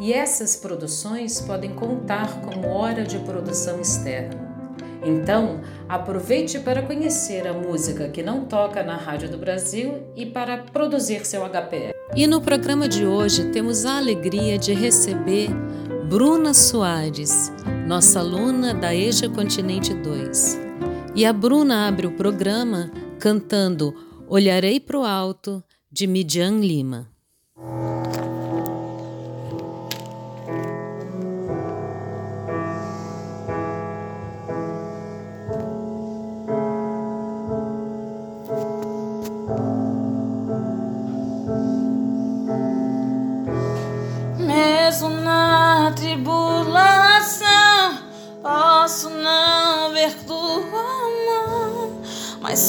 e essas produções podem contar como hora de produção externa. Então, aproveite para conhecer a música que não toca na Rádio do Brasil e para produzir seu HPR. E no programa de hoje temos a alegria de receber Bruna Soares, nossa aluna da EJA Continente 2. E a Bruna abre o programa cantando Olharei para o Alto, de Midian Lima.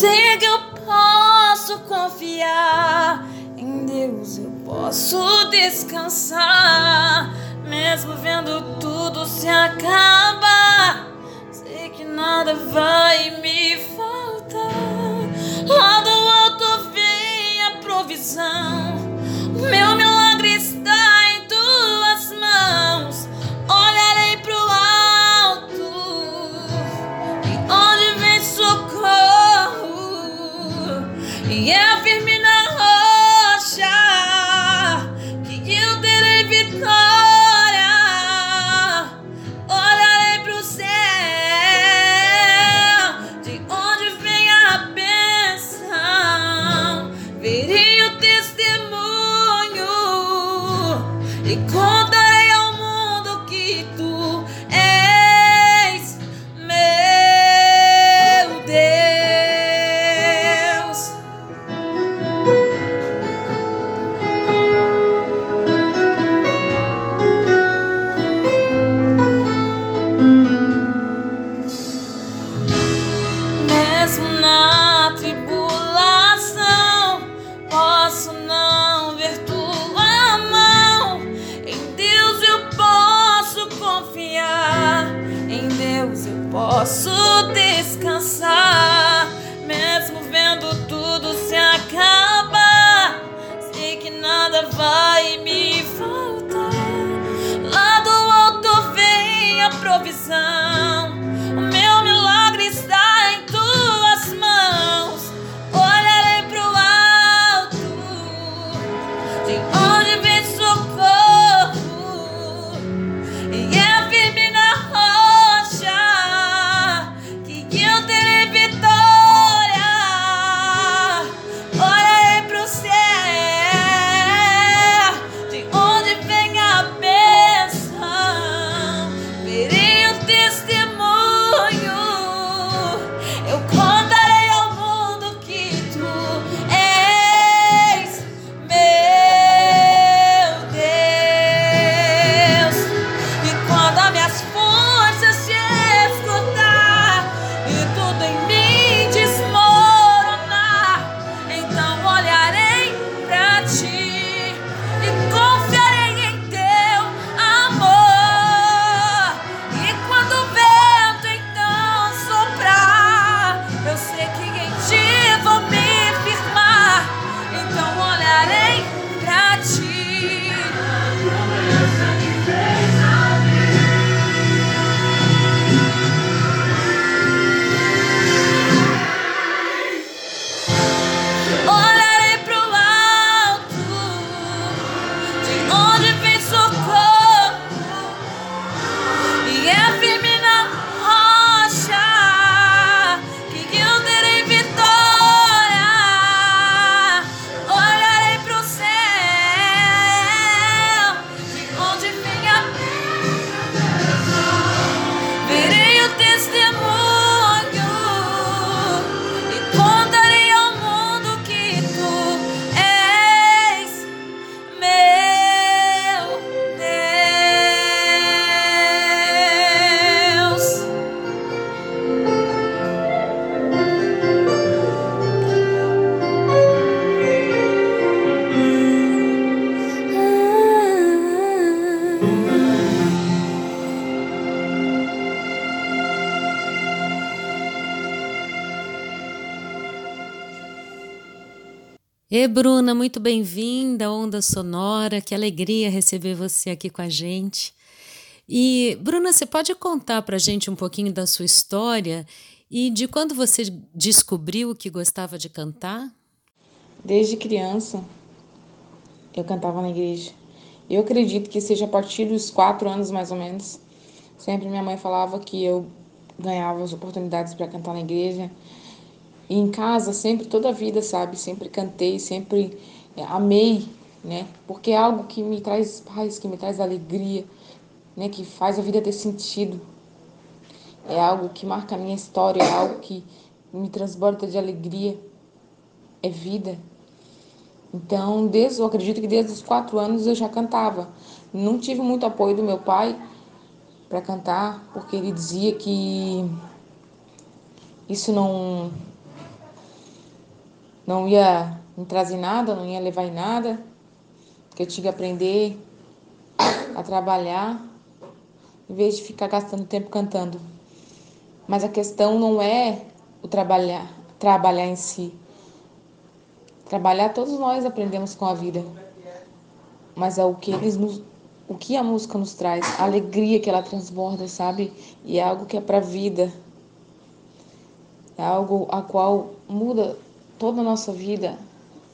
Que eu posso confiar em Deus, eu posso descansar, mesmo vendo tudo se acabar. Sei que nada vai me faltar. Lá do alto vem a provisão. E Bruna, muito bem-vinda, Onda Sonora, que alegria receber você aqui com a gente. E Bruna, você pode contar para a gente um pouquinho da sua história e de quando você descobriu que gostava de cantar? Desde criança, eu cantava na igreja. Eu acredito que seja a partir dos quatro anos, mais ou menos. Sempre minha mãe falava que eu ganhava as oportunidades para cantar na igreja. E em casa, sempre, toda a vida, sabe? Sempre cantei, sempre é, amei, né? Porque é algo que me traz paz, que me traz alegria, né? Que faz a vida ter sentido. É algo que marca a minha história, é algo que me transborda de alegria. É vida. Então, desde, eu acredito que desde os quatro anos eu já cantava. Não tive muito apoio do meu pai para cantar, porque ele dizia que isso não não ia me trazer nada, não ia levar em nada, que eu tinha que aprender a trabalhar em vez de ficar gastando tempo cantando. Mas a questão não é o trabalhar, trabalhar em si. Trabalhar todos nós aprendemos com a vida. Mas é o que eles nos o que a música nos traz, a alegria que ela transborda, sabe? E é algo que é para a vida. É algo a qual muda toda a nossa vida,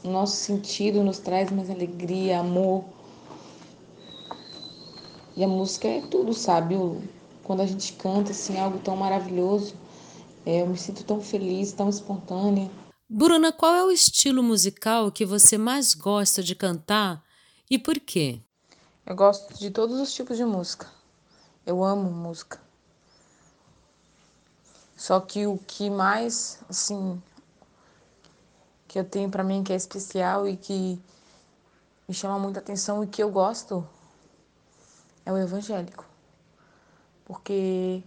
o nosso sentido nos traz mais alegria, amor. E a música é tudo, sabe? Quando a gente canta assim algo tão maravilhoso, é, eu me sinto tão feliz, tão espontânea. Bruna, qual é o estilo musical que você mais gosta de cantar e por quê? Eu gosto de todos os tipos de música. Eu amo música. Só que o que mais, assim, que eu tenho para mim que é especial e que me chama muita atenção e que eu gosto é o evangélico. Porque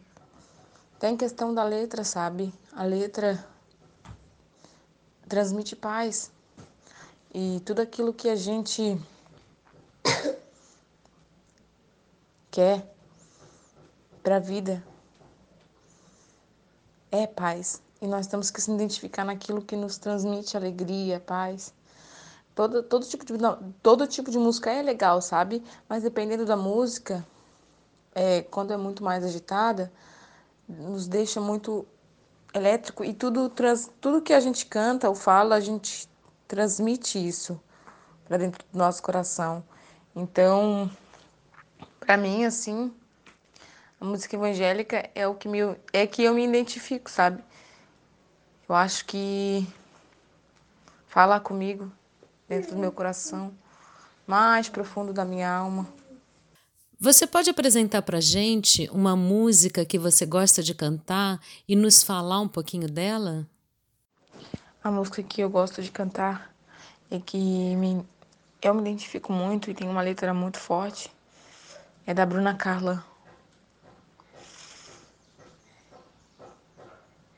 tem questão da letra, sabe? A letra transmite paz. E tudo aquilo que a gente quer para a vida é paz. E nós temos que se identificar naquilo que nos transmite alegria, paz. Todo, todo, tipo de, não, todo tipo de música é legal, sabe? Mas dependendo da música, é, quando é muito mais agitada, nos deixa muito elétrico e tudo, trans, tudo que a gente canta ou fala, a gente transmite isso para dentro do nosso coração. Então, para mim, assim, a música evangélica é o que me, é que eu me identifico, sabe? Eu acho que fala comigo dentro do meu coração, mais profundo da minha alma. Você pode apresentar para gente uma música que você gosta de cantar e nos falar um pouquinho dela? A música que eu gosto de cantar e que me, eu me identifico muito e tem uma letra muito forte é da Bruna Carla.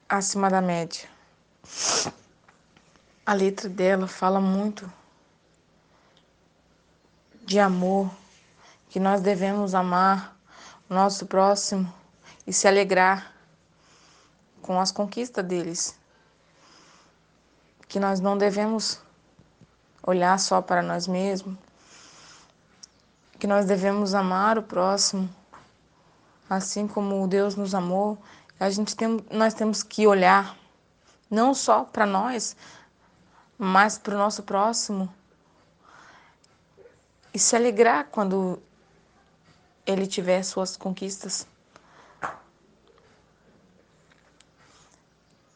Acima da média. A letra dela fala muito de amor, que nós devemos amar o nosso próximo e se alegrar com as conquistas deles. Que nós não devemos olhar só para nós mesmos, que nós devemos amar o próximo, assim como Deus nos amou. A gente tem, nós temos que olhar não só para nós, mas para o nosso próximo. E se alegrar quando ele tiver suas conquistas.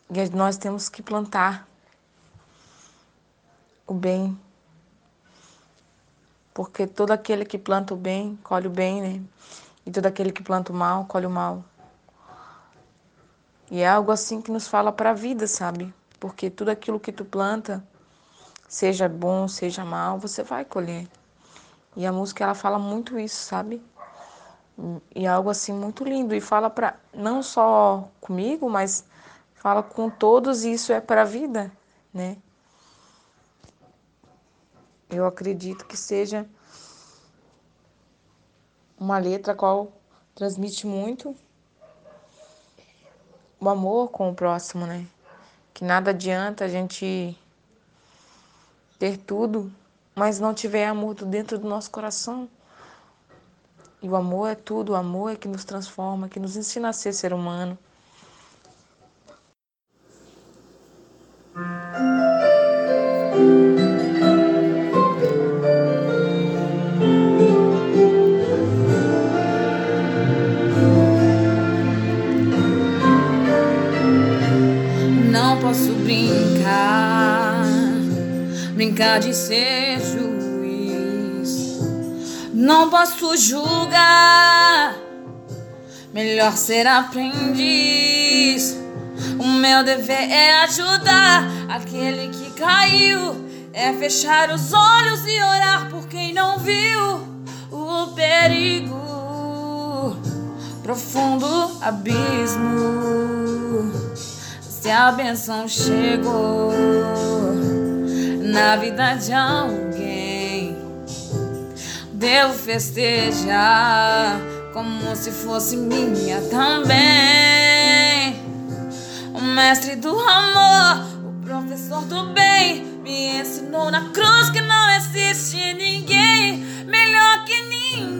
E nós temos que plantar o bem. Porque todo aquele que planta o bem, colhe o bem, né? E todo aquele que planta o mal, colhe o mal. E é algo assim que nos fala para a vida, sabe? Porque tudo aquilo que tu planta, seja bom, seja mal, você vai colher. E a música ela fala muito isso, sabe? E é algo assim muito lindo e fala para não só comigo, mas fala com todos e isso é para a vida, né? Eu acredito que seja uma letra qual transmite muito o amor com o próximo, né? Que nada adianta a gente ter tudo, mas não tiver amor dentro do nosso coração. E o amor é tudo, o amor é que nos transforma, que nos ensina a ser ser humano. Brincar, brincar de ser juiz. Não posso julgar, melhor ser aprendiz. O meu dever é ajudar aquele que caiu, é fechar os olhos e orar por quem não viu o perigo, profundo abismo. Se a benção chegou na vida de alguém, devo festejar como se fosse minha também. O mestre do amor, o professor do bem, me ensinou na cruz que não existe ninguém melhor que ninguém.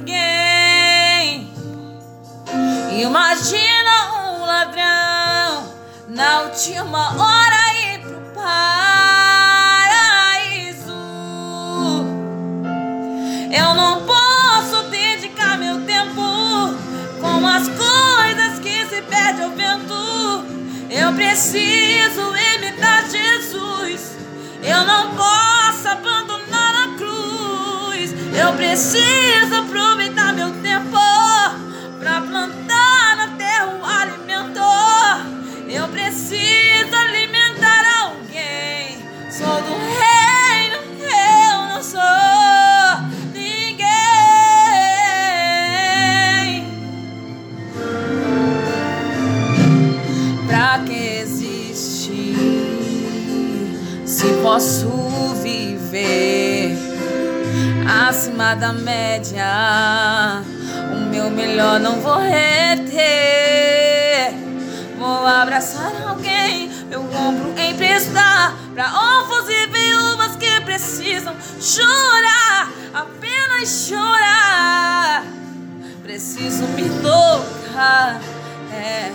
Imagina um ladrão na última hora ir pro paraíso. Eu não posso dedicar meu tempo com as coisas que se perde ao vento. Eu preciso imitar Jesus. Eu não posso abandonar a cruz. Eu preciso posso viver acima da média? O meu melhor não vou reter. Vou abraçar alguém, meu ombro emprestar pra órfãos e viúvas que precisam chorar, apenas chorar. Preciso me tocar, é.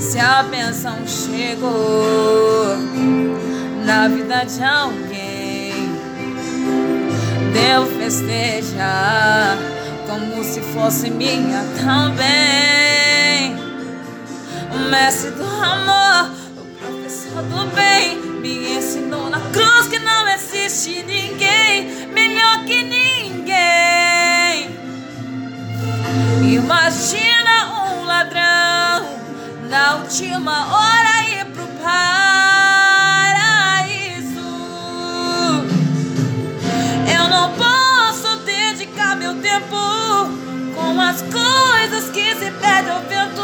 Se a bênção chegou na vida de alguém, devo festejar como se fosse minha também. O mestre do amor, o professor do bem, me ensinou na cruz que não existe ninguém melhor que ninguém. Imagina um ladrão na última hora as coisas que se perdem ao vento.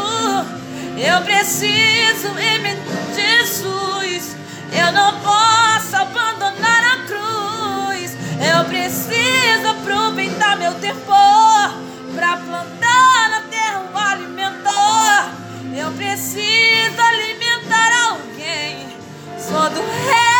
Eu preciso imitar Jesus. Eu não posso abandonar a cruz. Eu preciso aproveitar meu tempo pra plantar na terra um alimento. Eu preciso alimentar alguém. Sou do reino,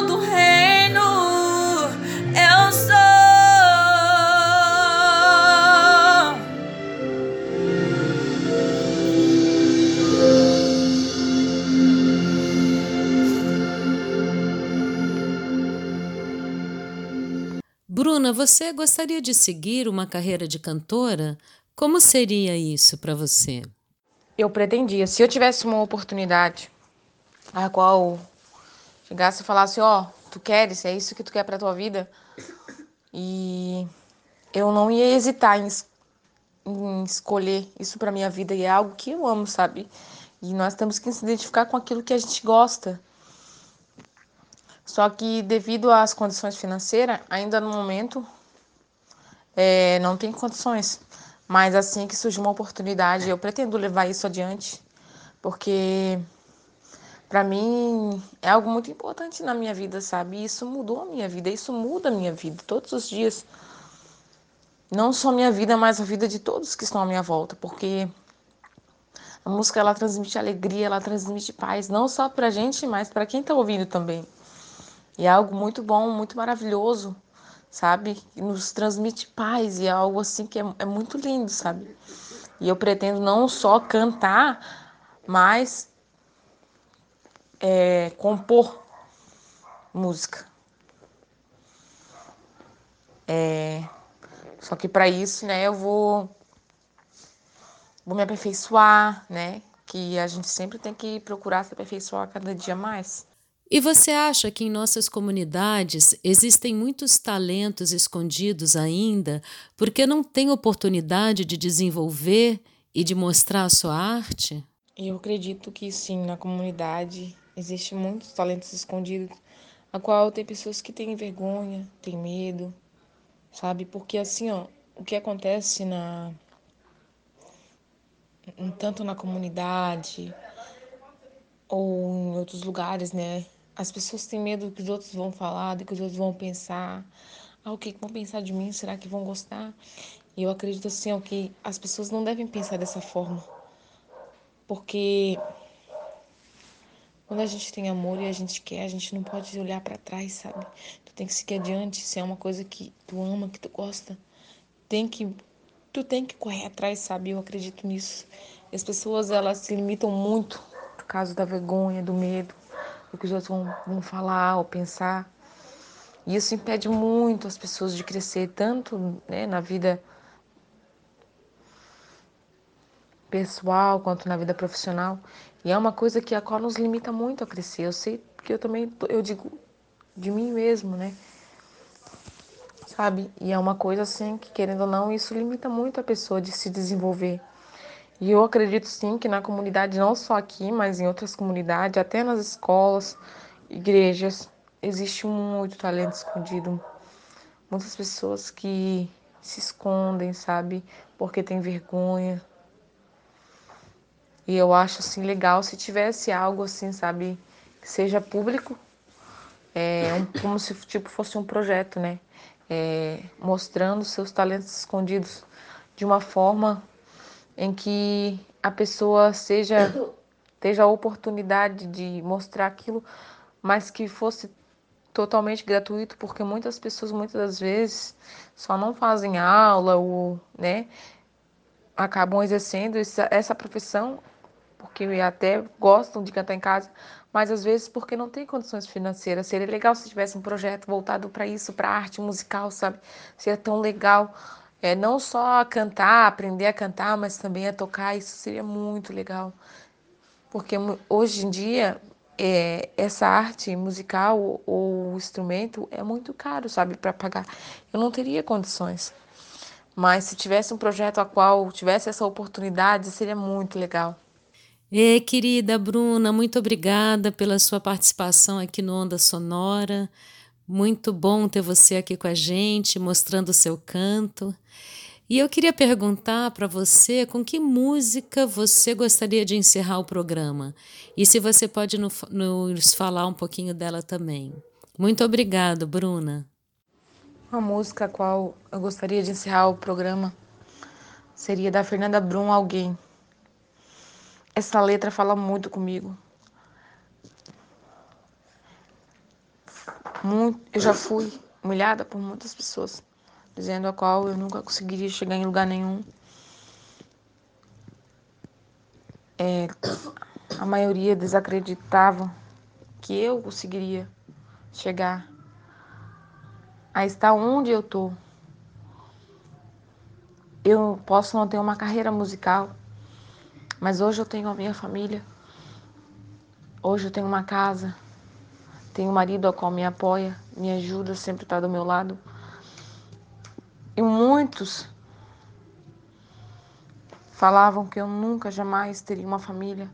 Do reino, eu sou. Bruna, você gostaria de seguir uma carreira de cantora? Como seria isso para você? Eu pretendia, se eu tivesse uma oportunidade a qual chegasse e falasse, ó, oh, tu queres, é isso que tu quer para tua vida, e eu não ia hesitar em, em escolher isso para minha vida e é algo que eu amo, sabe? E nós temos que se identificar com aquilo que a gente gosta. Só que devido às condições financeiras, ainda no momento é, não tem condições. Mas assim que surgir uma oportunidade, eu pretendo levar isso adiante, porque para mim é algo muito importante na minha vida, sabe? Isso mudou a minha vida, isso muda a minha vida todos os dias. Não só minha vida, mas a vida de todos que estão à minha volta, porque a música ela transmite alegria, ela transmite paz, não só pra gente, mas para quem tá ouvindo também. E é algo muito bom, muito maravilhoso sabe? E nos transmite paz e é algo assim que é, é muito lindo, sabe? E eu pretendo não só cantar, mas é, compor música. É, só que para isso, né, eu vou, vou me aperfeiçoar, né? Que a gente sempre tem que procurar se aperfeiçoar cada dia mais. E você acha que em nossas comunidades existem muitos talentos escondidos ainda porque não têm oportunidade de desenvolver e de mostrar a sua arte? Eu acredito que sim, na comunidade existem muitos talentos escondidos, a qual tem pessoas que têm vergonha, têm medo, sabe? Porque assim, ó, o que acontece na tanto na comunidade ou em outros lugares, né? As pessoas têm medo do que os outros vão falar, do que os outros vão pensar. Ah, o que vão pensar de mim? Será que vão gostar? E eu acredito assim, ó, que as pessoas não devem pensar dessa forma. Porque quando a gente tem amor e a gente quer, a gente não pode olhar para trás, sabe? Tu tem que seguir adiante, se é uma coisa que tu ama, que tu gosta, tem que tu tem que correr atrás, sabe? Eu acredito nisso. As pessoas elas se limitam muito por causa da vergonha, do medo o que os outros vão, vão falar ou pensar. E isso impede muito as pessoas de crescer, tanto né, na vida pessoal quanto na vida profissional. E é uma coisa que a qual nos limita muito a crescer. Eu sei que eu também, eu digo de mim mesmo, né? Sabe? E é uma coisa assim que, querendo ou não, isso limita muito a pessoa de se desenvolver. E eu acredito sim que na comunidade, não só aqui, mas em outras comunidades, até nas escolas, igrejas, existe muito talento escondido. Muitas pessoas que se escondem, sabe? Porque tem vergonha. E eu acho assim legal se tivesse algo assim, sabe, que seja público, é, um, como se tipo fosse um projeto, né? É, mostrando seus talentos escondidos de uma forma em que a pessoa seja esteja a oportunidade de mostrar aquilo, mas que fosse totalmente gratuito, porque muitas pessoas muitas das vezes só não fazem aula ou, né, acabam exercendo essa, essa profissão porque até gostam de cantar em casa, mas às vezes porque não tem condições financeiras. Seria legal se tivesse um projeto voltado para isso, para arte musical, sabe? Seria tão legal é, não só cantar, aprender a cantar, mas também a tocar, isso seria muito legal. Porque hoje em dia, é, essa arte musical ou instrumento é muito caro, sabe, para pagar. Eu não teria condições. Mas se tivesse um projeto a qual tivesse essa oportunidade, seria muito legal. E querida Bruna, muito obrigada pela sua participação aqui no Onda Sonora. Muito bom ter você aqui com a gente, mostrando o seu canto. E eu queria perguntar para você com que música você gostaria de encerrar o programa. E se você pode nos falar um pouquinho dela também. Muito obrigado, Bruna. Uma música a qual eu gostaria de encerrar o programa seria da Fernanda Brum Alguém. Essa letra fala muito comigo. Muito, eu já fui humilhada por muitas pessoas, dizendo a qual eu nunca conseguiria chegar em lugar nenhum. É, a maioria desacreditava que eu conseguiria chegar a estar onde eu tô. eu posso não ter uma carreira musical, mas hoje eu tenho a minha família. Hoje eu tenho uma casa, tenho um marido ao qual me apoia, me ajuda, sempre está do meu lado. E muitos falavam que eu nunca, jamais teria uma família,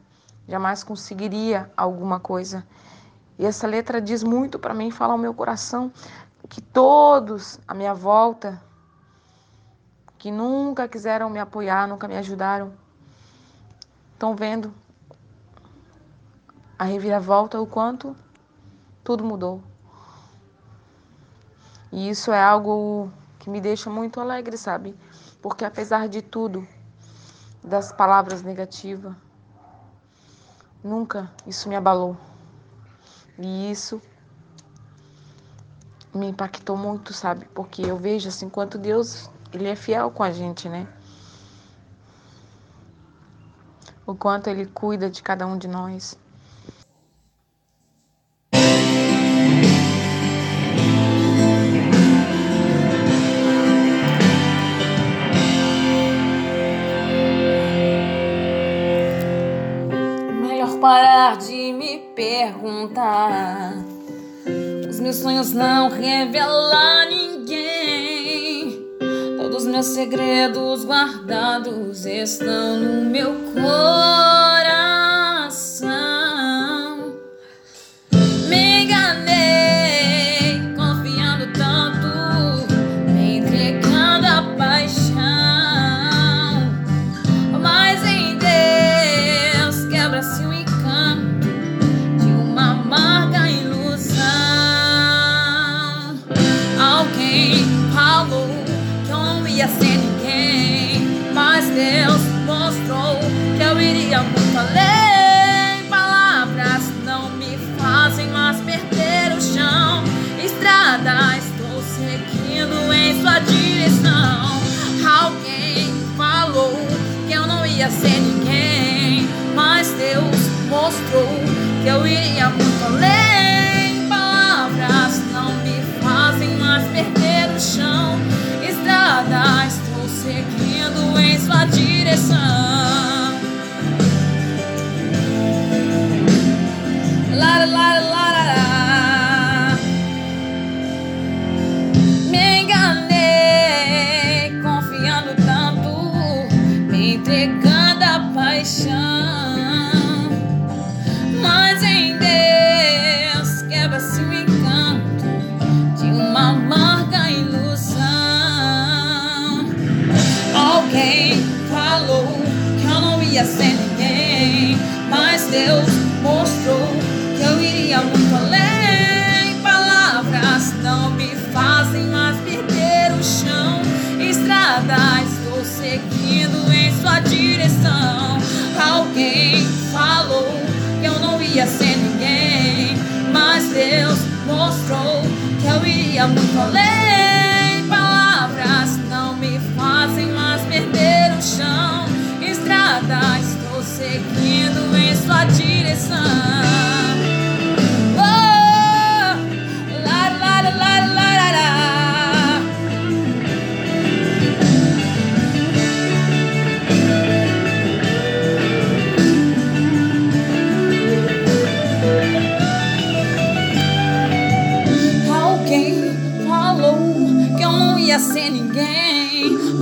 jamais conseguiria alguma coisa. E essa letra diz muito para mim, fala ao meu coração que todos à minha volta que nunca quiseram me apoiar, nunca me ajudaram, estão vendo a reviravolta, o quanto tudo mudou. E isso é algo que me deixa muito alegre, sabe? Porque apesar de tudo, das palavras negativas, nunca isso me abalou. E isso me impactou muito, sabe? Porque eu vejo assim quanto Deus, ele é fiel com a gente, né? O quanto ele cuida de cada um de nós. Melhor parar de me perguntar os meus sonhos não revelam a ninguém. Meus segredos guardados estão no meu coração. Muito além. Palavras não me fazem mais perder o chão. Estrada, estou seguindo em sua direção.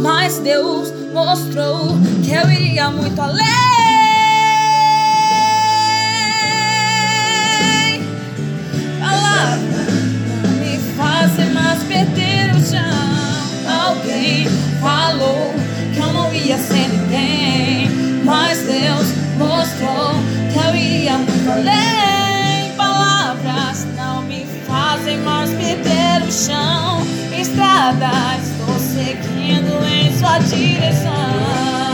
Mas Deus mostrou que eu iria muito além. Palavras me fazem mais perder o chão. Alguém falou que eu não ia ser ninguém, mas Deus mostrou que eu iria muito além. Palavras não me fazem mais perder o chão. Estradas seguindo em sua direção.